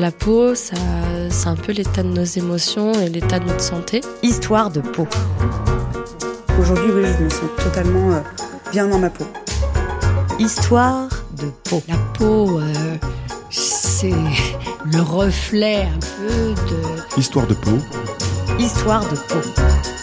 La peau, ça, c'est un peu l'état de nos émotions et l'état de notre santé. Histoire de peau. Aujourd'hui, oui, je me sens totalement euh, bien dans ma peau. Histoire de peau. La peau, euh, c'est le reflet un peu de... Histoire de peau. Histoire de peau.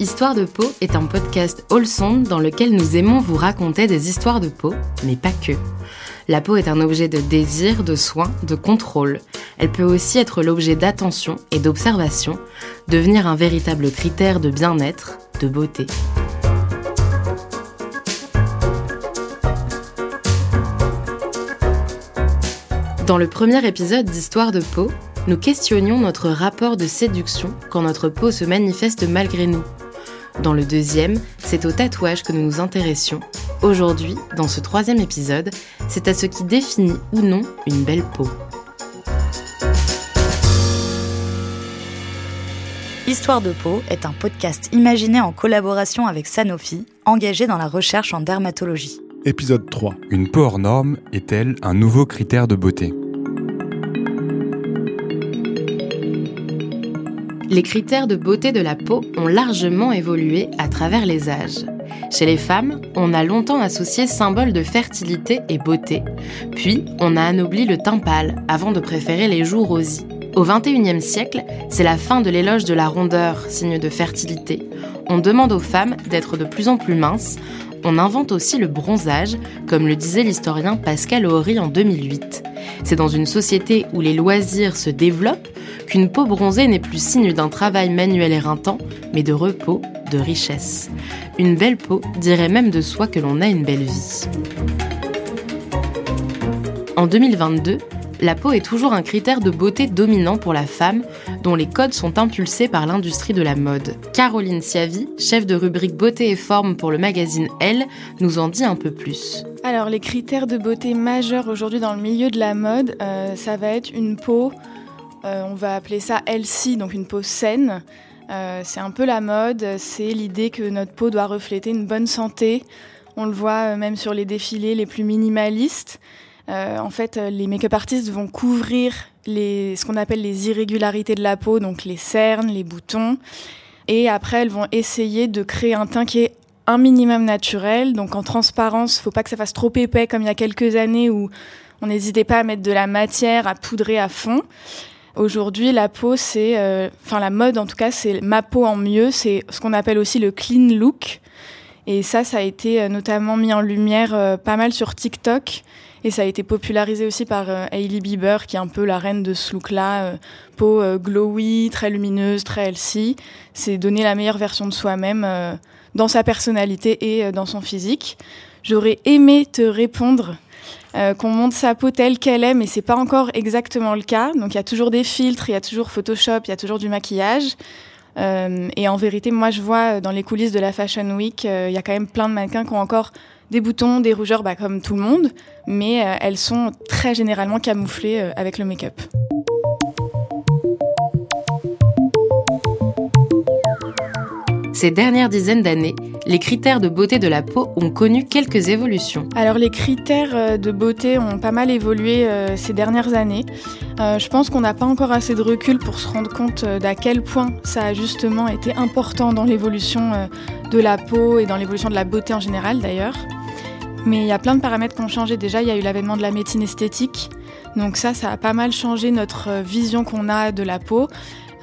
Histoire de peau est un podcast wholesome dans lequel nous aimons vous raconter des histoires de peau, mais pas que. La peau est un objet de désir, de soin, de contrôle. Elle peut aussi être l'objet d'attention et d'observation, devenir un véritable critère de bien-être, de beauté. Dans le premier épisode d'Histoire de peau, nous questionnions notre rapport de séduction quand notre peau se manifeste malgré nous. Dans le deuxième, c'est au tatouage que nous nous intéressions. Aujourd'hui, dans ce troisième épisode, c'est à ce qui définit ou non une belle peau. Histoire de peau est un podcast imaginé en collaboration avec Sanofi, engagé dans la recherche en dermatologie. Épisode 3. Une peau hors norme est-elle un nouveau critère de beauté? Les critères de beauté de la peau ont largement évolué à travers les âges. Chez les femmes, on a longtemps associé symbole de fertilité et beauté, puis on a anobli le teint pâle avant de préférer les joues rosies. Au XXIe siècle, c'est la fin de l'éloge de la rondeur, signe de fertilité. On demande aux femmes d'être de plus en plus minces. On invente aussi le bronzage, comme le disait l'historien Pascal Horry en 2008. C'est dans une société où les loisirs se développent qu'une peau bronzée n'est plus signe d'un travail manuel éreintant, mais de repos, de richesse. Une belle peau dirait même de soi que l'on a une belle vie. En 2022, la peau est toujours un critère de beauté dominant pour la femme, dont les codes sont impulsés par l'industrie de la mode. Caroline Siavi, chef de rubrique beauté et forme pour le magazine Elle, nous en dit un peu plus. Alors les critères de beauté majeurs aujourd'hui dans le milieu de la mode, euh, ça va être une peau euh, on va appeler ça healthy, donc une peau saine. Euh, c'est un peu la mode, c'est l'idée que notre peau doit refléter une bonne santé. On le voit euh, même sur les défilés les plus minimalistes. en fait, les make-up artistes vont couvrir ce qu'on appelle les irrégularités de la peau, donc les cernes, les boutons. Et après, elles vont essayer de créer un teint qui est un minimum naturel. Donc en transparence, il ne faut pas que ça fasse trop épais comme il y a quelques années où on n'hésitait pas à mettre de la matière, à poudrer à fond. Aujourd'hui, la peau, c'est, euh, enfin la mode en tout cas, c'est ma peau en mieux. C'est ce qu'on appelle aussi le clean look. Et ça, ça a été euh, notamment mis en lumière euh, pas mal sur TikTok. Et ça a été popularisé aussi par Hailey Bieber, qui est un peu la reine de ce look-là. peau glowy, très lumineuse, très healthy. C'est donner la meilleure version de soi-même dans sa personnalité et dans son physique. J'aurais aimé te répondre euh, qu'on monte sa peau telle qu'elle est, mais c'est pas encore exactement le cas. Donc il y a toujours des filtres, il y a toujours Photoshop, il y a toujours du maquillage. Euh, et en vérité, moi je vois euh, dans les coulisses de la Fashion Week, il y a quand même plein de mannequins qui ont encore des boutons, des rougeurs, bah, comme tout le monde, mais elles sont très généralement camouflées avec le make-up. Ces dernières dizaines d'années, les critères de beauté de la peau ont connu quelques évolutions. Alors les critères euh, de beauté ont pas mal évolué euh, ces dernières années. Euh, je pense qu'on n'a pas encore assez de recul pour se rendre compte d'à quel point ça a justement été important dans l'évolution de la peau et dans l'évolution de la beauté en général d'ailleurs. Mais il y a plein de paramètres qui ont changé. Déjà, il y a eu l'avènement de la médecine esthétique. Donc ça, ça a pas mal changé notre vision qu'on a de la peau.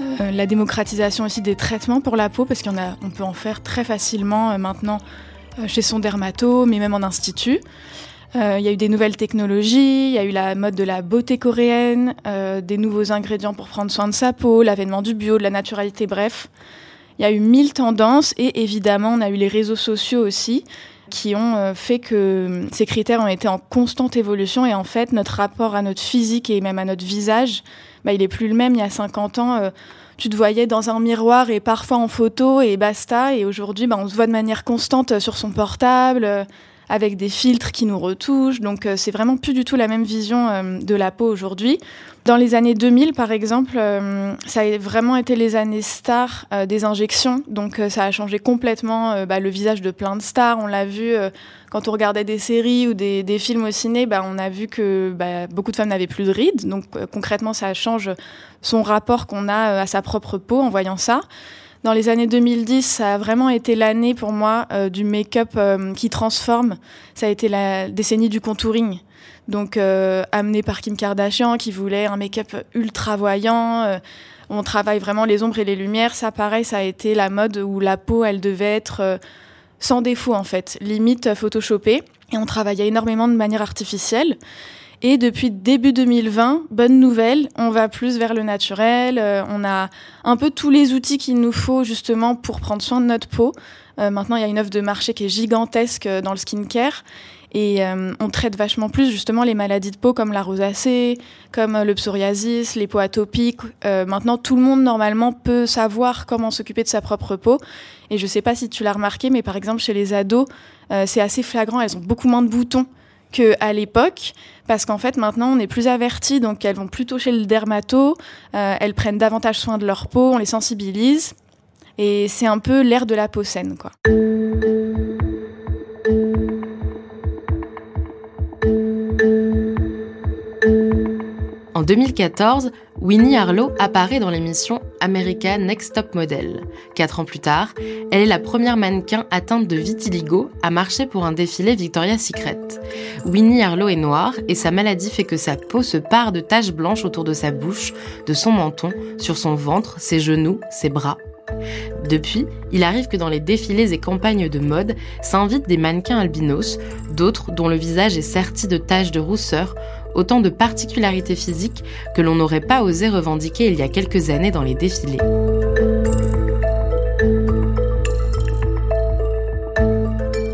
Euh, la démocratisation aussi des traitements pour la peau, parce qu'on peut en faire très facilement euh, maintenant euh, chez son dermato, mais même en institut. Il y a eu des nouvelles technologies, il y a eu la mode de la beauté coréenne, des nouveaux ingrédients pour prendre soin de sa peau, l'avènement du bio, de la naturalité, bref. Il y a eu mille tendances et évidemment on a eu les réseaux sociaux aussi qui ont fait que ces critères ont été en constante évolution et en fait notre rapport à notre physique et même à notre visage bah, il est plus le même. Il y a 50 ans, euh, tu te voyais dans un miroir et parfois en photo et basta. Et aujourd'hui, bah, on se voit de manière constante sur son portable, euh, avec des filtres qui nous retouchent. Donc c'est vraiment plus du tout la même vision de la peau aujourd'hui. Dans les années 2000, par exemple, ça a vraiment été les années stars des injections. Donc ça a changé complètement bah, le visage de plein de stars. On l'a vu quand on regardait des séries ou des, films au ciné, bah, on a vu que bah, beaucoup de femmes n'avaient plus de rides. Donc concrètement, ça change son rapport qu'on a à sa propre peau en voyant ça. Dans les années 2010, ça a vraiment été l'année pour moi euh, du make-up euh, qui transforme. Ça a été la décennie du contouring. Donc euh, amené par Kim Kardashian qui voulait un make-up ultra voyant. on travaille vraiment les ombres et les lumières. Ça, pareil, ça a été la mode où la peau, elle devait être sans défaut en fait, limite photoshopée. Et on travaillait énormément de manière artificielle. Et depuis début 2020, bonne nouvelle, on va plus vers le naturel. Euh, on a un peu tous les outils qu'il nous faut justement pour prendre soin de notre peau. Euh, maintenant, il y a une offre de marché qui est gigantesque euh, dans le skincare. Et on traite vachement plus justement les maladies de peau comme la rosacée, comme le psoriasis, les peaux atopiques. maintenant, tout le monde normalement peut savoir comment s'occuper de sa propre peau. Et je sais pas si tu l'as remarqué, mais par exemple chez les ados, c'est assez flagrant. Elles ont beaucoup moins de boutons qu'à l'époque, parce qu'en fait maintenant on est plus avertis, donc elles vont plutôt chez le dermato, euh, elles prennent davantage soin de leur peau, on les sensibilise, et c'est un peu l'air de la peau saine, quoi. En 2014, Winnie Harlow apparaît dans l'émission American Next Top Model. Quatre ans plus tard, elle est la première mannequin atteinte de vitiligo à marcher pour un défilé Victoria's Secret. Winnie Harlow est noire et sa maladie fait que sa peau se pare de taches blanches autour de sa bouche, de son menton, sur son ventre, ses genoux, ses bras. Depuis, il arrive que dans les défilés et campagnes de mode s'invitent des mannequins albinos, d'autres dont le visage est serti de taches de rousseur autant de particularités physiques que l'on n'aurait pas osé revendiquer il y a quelques années dans les défilés.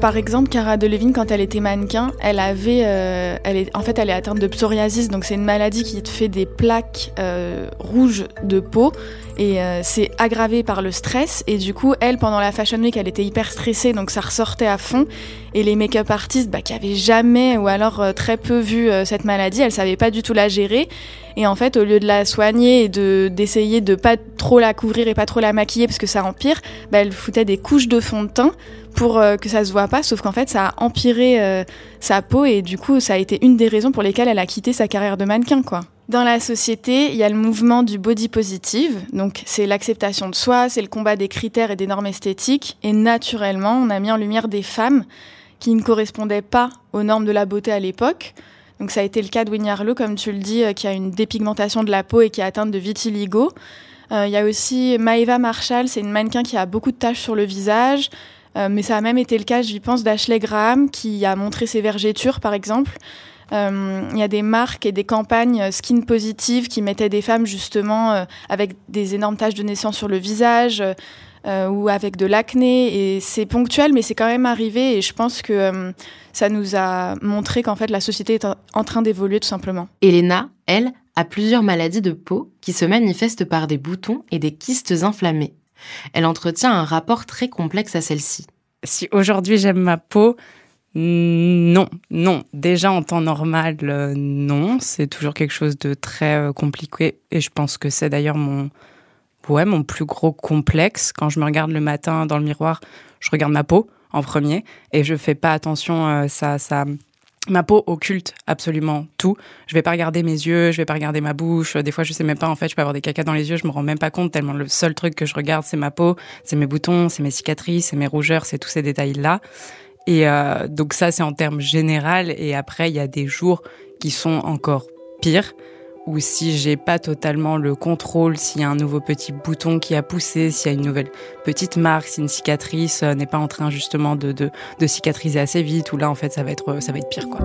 Par exemple, Cara Delevingne, quand elle était mannequin, elle avait, euh, est, en fait, elle est atteinte de psoriasis, donc c'est une maladie qui te fait des plaques euh, rouges de peau et euh, c'est aggravé par le stress. Et du coup, elle, pendant la Fashion Week, elle était hyper stressée, donc ça ressortait à fond. Et les make-up artistes, bah, qui avaient jamais ou alors très peu vu cette maladie, elles savaient pas du tout la gérer. Et en fait, au lieu de la soigner et de d'essayer de pas trop la couvrir et pas trop la maquiller parce que ça empire, bah, elle foutait des couches de fond de teint pour euh, que ça se voit pas, sauf qu'en fait ça a empiré euh, sa peau et du coup ça a été une des raisons pour lesquelles elle a quitté sa carrière de mannequin quoi. Dans la société, il y a le mouvement du body positive, donc c'est l'acceptation de soi, c'est le combat des critères et des normes esthétiques, et naturellement on a mis en lumière des femmes qui ne correspondaient pas aux normes de la beauté à l'époque. Donc ça a été le cas de Winnie Harlow, comme tu le dis, euh, qui a une dépigmentation de la peau et qui est atteinte de vitiligo. Il y a aussi Maeva Marshall, c'est une mannequin qui a beaucoup de taches sur le visage, euh, mais ça a même été le cas, j'y pense, d'Ashley Graham, qui a montré ses vergetures, par exemple. Euh, il y a des marques et des campagnes skin positive qui mettaient des femmes justement euh, avec des énormes taches de naissance sur le visage ou avec de l'acné. Et c'est ponctuel, mais c'est quand même arrivé. Et je pense que ça nous a montré qu'en fait la société est en train d'évoluer tout simplement. Elena, elle, a plusieurs maladies de peau qui se manifestent par des boutons et des kystes inflammés. Elle entretient un rapport très complexe à celle-ci. Si aujourd'hui j'aime ma peau, non, non. Déjà en temps normal, euh, non. C'est toujours quelque chose de très euh, compliqué et je pense que c'est d'ailleurs mon, ouais, mon plus gros complexe. Quand je me regarde le matin dans le miroir, je regarde ma peau en premier et je fais pas attention. Euh, ça, ça, Ma peau occulte absolument tout. Je vais pas regarder mes yeux, je vais pas regarder ma bouche. Des fois, je sais même pas. En fait, je peux avoir des cacas dans les yeux, je me rends même pas compte tellement le seul truc que je regarde, c'est ma peau, c'est mes boutons, c'est mes cicatrices, c'est mes rougeurs, c'est tous ces détails-là. Et euh, donc ça, c'est en termes général. Et après, il y a des jours qui sont encore pires ou si j'ai pas totalement le contrôle, s'il y a un nouveau petit bouton qui a poussé, s'il y a une nouvelle petite marque, si une cicatrice euh, n'est pas en train justement de, de, de, cicatriser assez vite, ou là en fait ça va être, ça va être pire quoi.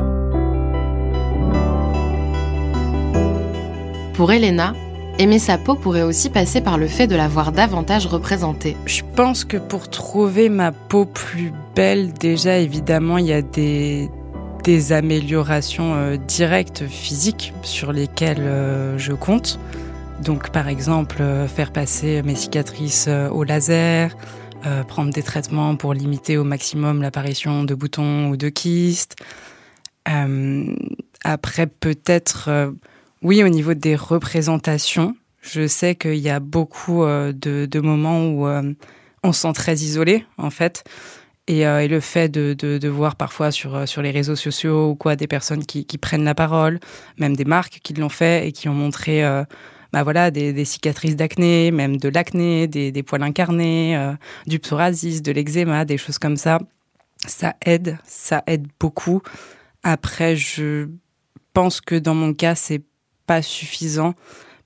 Pour Elena, aimer sa peau pourrait aussi passer par le fait de la voir davantage représentée. Je pense que pour trouver ma peau plus belle, déjà évidemment il y a des des améliorations euh, directes physiques sur lesquelles euh, je compte. Donc par exemple euh, faire passer mes cicatrices au laser, prendre des traitements pour limiter au maximum l'apparition de boutons ou de kystes. après, peut-être, oui, au niveau des représentations, je sais qu'il y a beaucoup de, de, moments où on se sent très isolé, en fait. Euh, et, le fait de, voir parfois sur, euh, sur les réseaux sociaux ou quoi des personnes qui, prennent la parole, même des marques qui l'ont fait et qui ont montré euh, bah voilà, des, cicatrices d'acné, même de l'acné, des, poils incarnés, du psoriasis, de l'eczéma, des choses comme ça, ça aide, ça aide beaucoup. Après, je pense que dans mon cas, c'est pas suffisant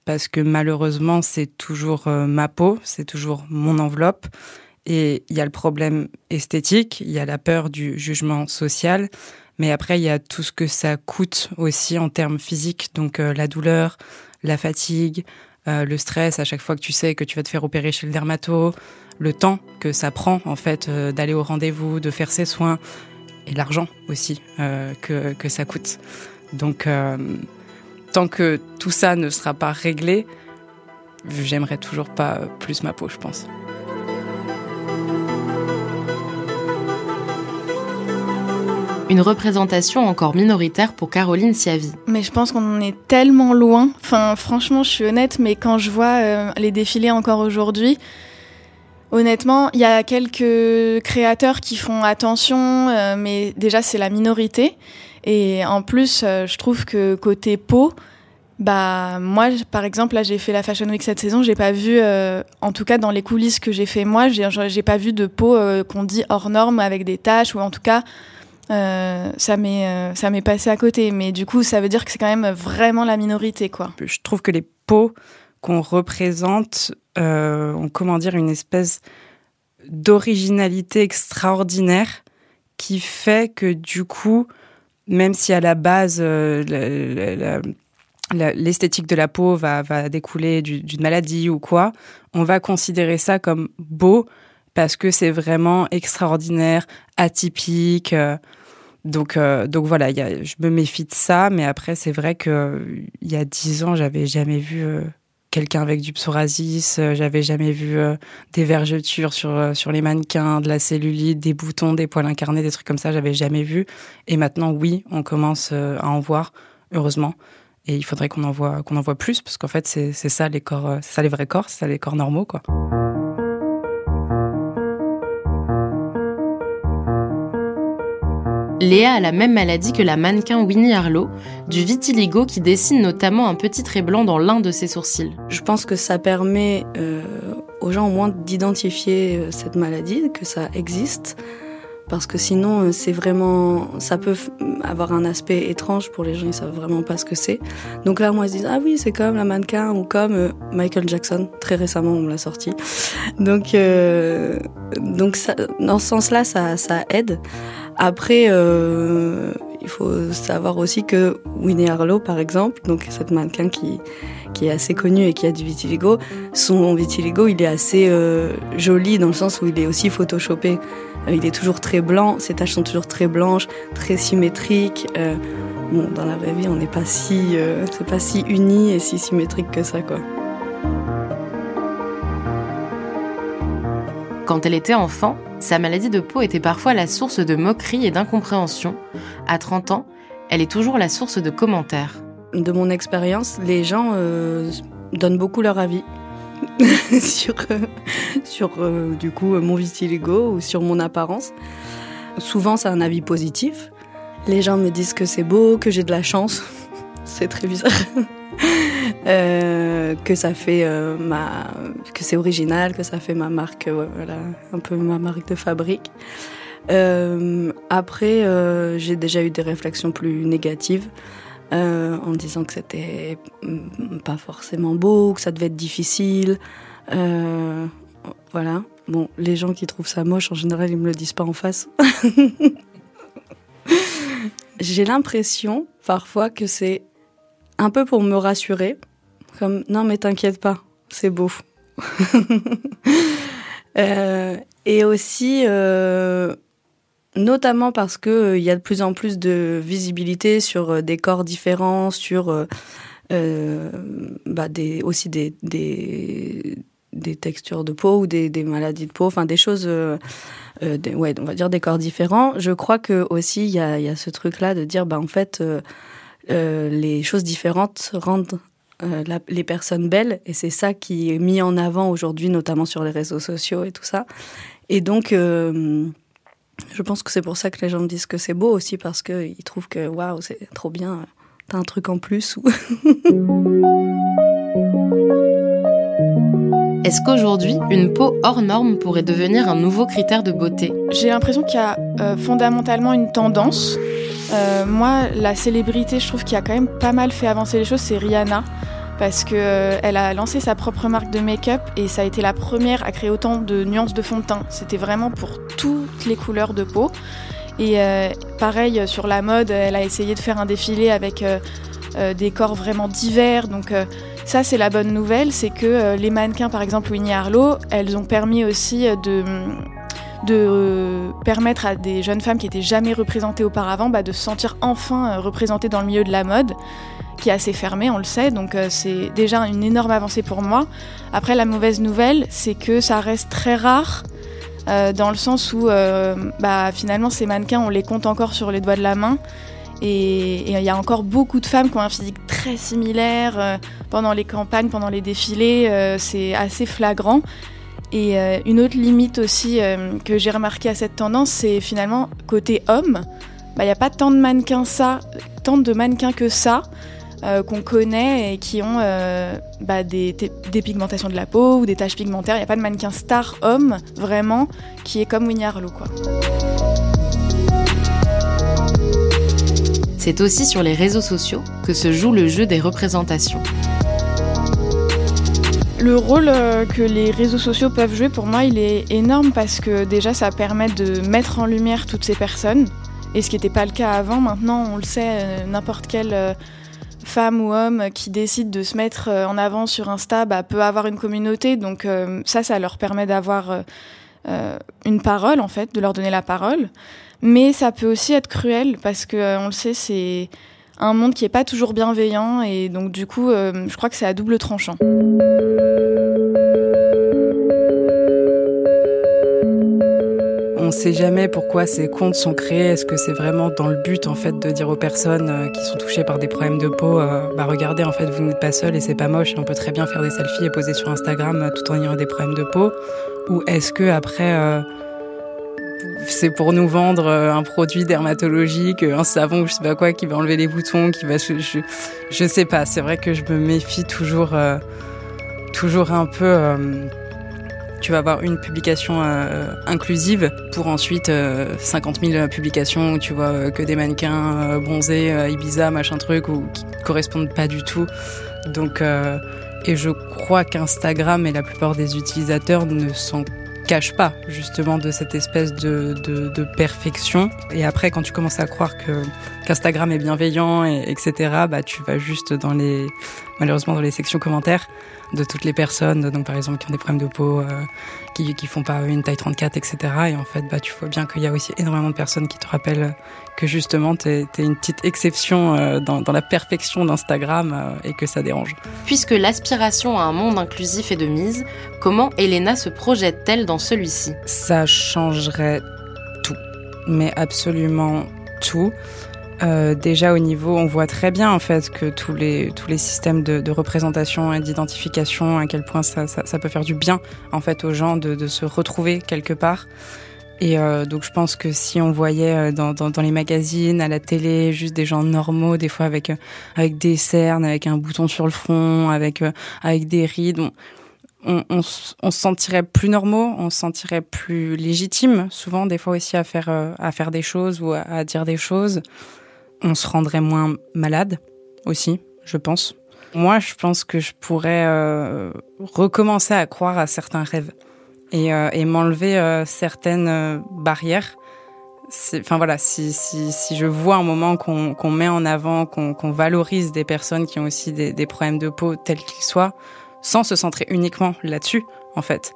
parce que malheureusement, c'est toujours ma peau, c'est toujours mon enveloppe. Et il y a le problème esthétique, il y a la peur du jugement social, mais après, il y a tout ce que ça coûte aussi en termes physiques, donc euh, la douleur, la fatigue, euh, le stress à chaque fois que tu sais que tu vas te faire opérer chez le dermato, le temps que ça prend en fait euh, d'aller au rendez-vous, de faire ses soins, et l'argent aussi que, que ça coûte. Donc, tant que tout ça ne sera pas réglé, j'aimerais toujours pas plus ma peau, je pense. Une représentation encore minoritaire pour Caroline Siavi. Mais je pense qu'on en est tellement loin. Franchement, je suis honnête, mais quand je vois euh, les défilés encore aujourd'hui, honnêtement, il y a quelques créateurs qui font attention, euh, mais déjà, c'est la minorité. Et en plus, euh, je trouve que côté peau, bah moi par exemple là j'ai fait la Fashion Week cette saison j'ai pas vu en tout cas dans les coulisses que j'ai fait moi j'ai pas vu de peau qu'on dit hors norme avec des taches ou en tout cas euh, ça m'est euh, ça m'est passé à côté. Mais du coup, ça veut dire que c'est quand même vraiment la minorité, quoi. Je trouve que les peaux qu'on représente euh, ont comment dire une espèce d'originalité extraordinaire qui fait que du coup, même si à la base l'esthétique de la peau va, va découler d'une maladie ou quoi, on va considérer ça comme beau parce que c'est vraiment extraordinaire, atypique. Donc, euh, donc voilà, je me méfie de ça, mais après, c'est vrai qu'il y a dix ans, j'avais jamais vu euh, quelqu'un avec du psoriasis, euh, j'avais jamais vu des vergetures sur, sur les mannequins, de la cellulite, des boutons, des poils incarnés, des trucs comme ça, j'avais jamais vu. Et maintenant, oui, on commence à en voir, heureusement. Et il faudrait qu'on en voit, plus, parce qu'en fait, c'est ça les corps, ça les vrais corps, c'est ça les corps normaux, quoi. Léa a la même maladie que la mannequin Winnie Harlow, du vitiligo qui dessine notamment un petit trait blanc dans l'un de ses sourcils. Je pense que ça permet euh, aux gens au moins d'identifier euh, cette maladie, que ça existe, parce que sinon euh, c'est vraiment, ça peut avoir un aspect étrange pour les gens, ils savent vraiment pas ce que c'est. Donc là, moi, je dis ah oui, c'est comme la mannequin ou comme Michael Jackson. Très récemment, on me l'a sorti. Donc, donc ça, dans ce sens-là, ça aide. Après, euh, il faut savoir aussi que Winnie Harlow, par exemple, donc cette mannequin qui, qui est assez connue et qui a du vitiligo, son vitiligo, il est assez euh, joli dans le sens où il est aussi photoshopé. Euh, il est toujours très blanc, ses taches sont toujours très blanches, très symétriques. bon, dans la vraie vie, on n'est pas si, c'est pas si uni et si symétrique que ça, quoi. Quand elle était enfant, sa maladie de peau était parfois la source de moqueries et d'incompréhension. À 30 ans, elle est toujours la source de commentaires. De mon expérience, les gens euh, donnent beaucoup leur avis sur, euh, sur euh, du coup mon vitiligo ou sur mon apparence. Souvent, c'est un avis positif. Les gens me disent que c'est beau, que j'ai de la chance. c'est très bizarre. Euh, que ça fait euh, ma, que c'est original, que ça fait ma marque, voilà, un peu ma marque de fabrique. Euh, après, j'ai déjà eu des réflexions plus négatives. en disant que c'était pas forcément beau, que ça devait être difficile. voilà. Bon, les gens qui trouvent ça moche, en général, ils me le disent pas en face. J'ai l'impression parfois que c'est un peu pour me rassurer, non mais t'inquiète pas, c'est beau. Euh, et aussi, euh, notamment parce que euh, il y a de plus en plus de visibilité sur des corps différents, sur bah, des, aussi des, textures de peau ou des, maladies de peau, enfin des choses, des, ouais, on va dire des corps différents. Je crois que aussi il y a, ce truc-là de dire, bah en fait, les choses différentes rendent la, les personnes belles, et c'est ça qui est mis en avant aujourd'hui, notamment sur les réseaux sociaux et tout ça. Et donc, je pense que c'est pour ça que les gens me disent que c'est beau aussi parce qu'ils trouvent que waouh, c'est trop bien, t'as un truc en plus. Ou Est-ce qu'aujourd'hui, une peau hors norme pourrait devenir un nouveau critère de beauté? J'ai l'impression qu'il y a euh, fondamentalement une tendance. Euh, moi, la célébrité, je trouve qu'il a quand même pas mal fait avancer les choses, c'est Rihanna. Parce qu'elle euh, a lancé sa propre marque de make-up et ça a été la première à créer autant de nuances de fond de teint. C'était vraiment pour toutes les couleurs de peau. Et euh, pareil, sur la mode, elle a essayé de faire un défilé avec euh, des corps vraiment divers. Donc ça, c'est la bonne nouvelle, c'est que euh, les mannequins, par exemple Winnie Harlow, elles ont permis aussi de euh, permettre à des jeunes femmes qui étaient jamais représentées auparavant bah, de se sentir enfin euh, représentées dans le milieu de la mode, qui est assez fermé, on le sait, donc c'est déjà une énorme avancée pour moi. Après, la mauvaise nouvelle, c'est que ça reste très rare, dans le sens où bah, finalement ces mannequins, on les compte encore sur les doigts de la main. Et il y a encore beaucoup de femmes qui ont un physique très similaire euh, pendant les campagnes, pendant les défilés. Euh, c'est assez flagrant. Et euh, une autre limite aussi que j'ai remarqué à cette tendance, c'est finalement côté homme. Bah, il n'y a pas tant de mannequins ça, tant de mannequins que ça. Qu'on connaît et qui ont bah, des, des, pigmentations de la peau ou des taches pigmentaires. Il n'y a pas de mannequin star homme, vraiment, qui est comme Winnie Harlow. Quoi. C'est aussi sur les réseaux sociaux que se joue le jeu des représentations. Le rôle euh, que les réseaux sociaux peuvent jouer, pour moi, il est énorme parce que déjà, ça permet de mettre en lumière toutes ces personnes. Et ce qui n'était pas le cas avant, maintenant, on le sait, euh, n'importe quelle euh, femme ou homme qui décide de se mettre en avant sur Insta bah, peut avoir une communauté. Donc ça, ça leur permet d'avoir une parole, en fait, de leur donner la parole. Mais ça peut aussi être cruel parce que, euh, on le sait, c'est un monde qui n'est pas toujours bienveillant et donc du coup, euh, je crois que c'est à double tranchant. Sait jamais pourquoi ces comptes sont créés. Est-ce que c'est vraiment dans le but en fait de dire aux personnes euh, qui sont touchées par des problèmes de peau, bah regardez en fait vous n'êtes pas seul et c'est pas moche. On peut très bien faire des selfies et poser sur Instagram tout en ayant des problèmes de peau. Ou est-ce que après c'est pour nous vendre euh, un produit dermatologique, un savon, je sais pas quoi, qui va enlever les boutons, qui va, je, je, sais pas. C'est vrai que je me méfie toujours, euh, toujours un peu. Euh, tu vas avoir une publication inclusive pour ensuite 50 000 publications où tu vois que des mannequins bronzés, Ibiza, machin truc, ou qui correspondent pas du tout. Donc, et je crois qu'Instagram et la plupart des utilisateurs ne sont cache pas justement de cette espèce de, de, perfection. Et après, quand tu commences à croire que qu'Instagram est bienveillant, et, etc., bah tu vas juste dans les malheureusement dans les sections commentaires de toutes les personnes, donc par exemple qui ont des problèmes de peau, euh, qui, qui font pas une taille 34, etc. Et en fait, bah, tu vois bien qu'il y a aussi énormément de personnes qui te rappellent que justement, tu es, une petite exception euh, dans, dans, la perfection d'Instagram euh, et que ça dérange. Puisque l'aspiration à un monde inclusif est de mise, comment Elena se projette-t-elle dans celui-ci? Ça changerait tout, mais absolument tout. Euh, déjà au niveau, on voit très bien en fait que tous les tous les systèmes de, de représentation et d'identification, à quel point ça, ça, ça, peut faire du bien en fait aux gens de, de se retrouver quelque part. Et euh, donc je pense que si on voyait euh, dans, dans, dans, les magazines, à la télé, juste des gens normaux, des fois avec avec des cernes, avec un bouton sur le front, avec avec des rides. On, on, on, on, se sentirait plus normaux, on se sentirait plus légitime, souvent des fois aussi à faire à faire des choses ou à dire des choses on se rendrait moins malade aussi, je pense. Moi, je pense que je pourrais euh, recommencer à croire à certains rêves et, euh, et m'enlever euh, certaines euh, barrières. Enfin voilà, si, si, si, je vois un moment qu'on met en avant, qu'on valorise des personnes qui ont aussi des, des problèmes de peau tels qu'ils soient, sans se centrer uniquement là-dessus, en fait,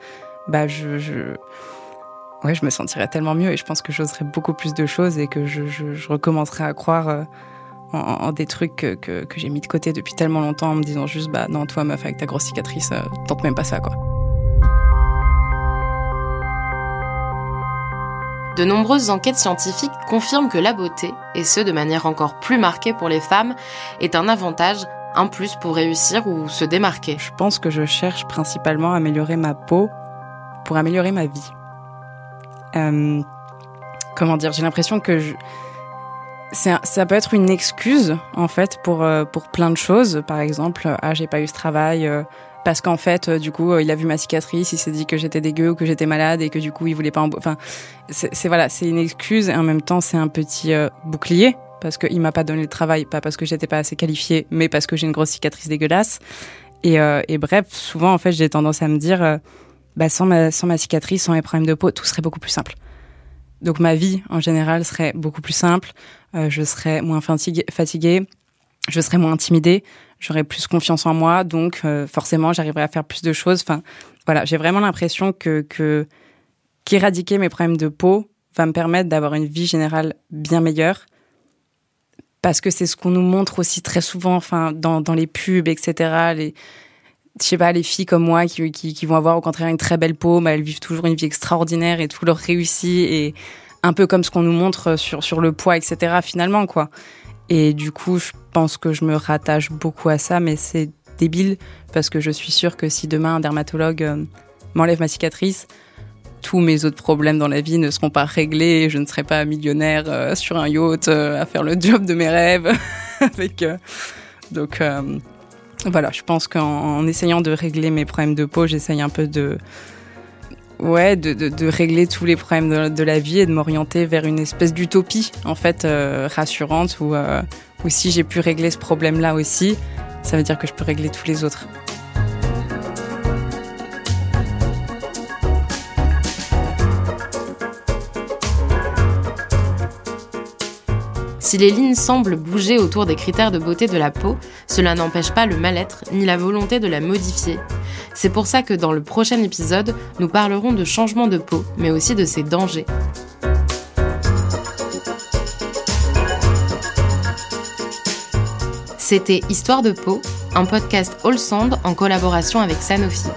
bah je, je ouais, je me sentirais tellement mieux et je pense que j'oserais beaucoup plus de choses et que je, je, recommencerais à croire euh, en, des trucs que, j'ai mis de côté depuis tellement longtemps en me disant juste, bah non, toi, meuf, avec ta grosse cicatrice, euh, tente même pas ça, quoi. De nombreuses enquêtes scientifiques confirment que la beauté, et ce de manière encore plus marquée pour les femmes, est un avantage, un plus pour réussir ou se démarquer. Je pense que je cherche principalement à améliorer ma peau pour améliorer ma vie. Euh, comment dire J'ai l'impression que je, ça peut être une excuse en fait pour euh, pour plein de choses. Par exemple, ah j'ai pas eu ce travail euh, parce qu'en fait du coup il a vu ma cicatrice, il s'est dit que j'étais dégueu ou que j'étais malade et que du coup il voulait pas. Enfin, c'est voilà, c'est une excuse et en même temps c'est un petit bouclier parce qu'il m'a pas donné le travail, pas parce que j'étais pas assez qualifiée, mais parce que j'ai une grosse cicatrice dégueulasse. Et, et bref, souvent en fait j'ai tendance à me dire bah, sans, ma, sans ma cicatrice, sans mes problèmes de peau, tout serait beaucoup plus simple. Donc ma vie en général serait beaucoup plus simple, euh, je serais moins fatiguée, je serais moins intimidée, j'aurais plus confiance en moi, donc euh, forcément j'arriverais à faire plus de choses. Enfin voilà, j'ai vraiment l'impression que, que qu'éradiquer mes problèmes de peau va me permettre d'avoir une vie générale bien meilleure parce que c'est ce qu'on nous montre aussi très souvent, enfin dans, dans les pubs, etc. Les, je sais pas, les filles comme moi qui, qui, vont avoir au contraire une très belle peau, mais elles vivent toujours une vie extraordinaire et tout leur réussit et un peu comme ce qu'on nous montre sur, sur le poids, etc. finalement, quoi. Et du coup, je pense que je me rattache beaucoup à ça, mais c'est débile parce que je suis sûre que si demain un dermatologue euh, m'enlève ma cicatrice, tous mes autres problèmes dans la vie ne seront pas réglés je ne serai pas millionnaire euh, sur un yacht euh, à faire le job de mes rêves. avec, donc, voilà, je pense qu'en essayant de régler mes problèmes de peau, j'essaye un peu de, ouais, de, de, régler tous les problèmes de, la vie et de m'orienter vers une espèce d'utopie, en fait, euh, rassurante, où, euh, où si j'ai pu régler ce problème-là aussi, ça veut dire que je peux régler tous les autres. Si les lignes semblent bouger autour des critères de beauté de la peau, cela n'empêche pas le mal-être ni la volonté de la modifier. C'est pour ça que dans le prochain épisode, nous parlerons de changement de peau, mais aussi de ses dangers. C'était Histoire de peau, un podcast All Sound en collaboration avec Sanofi.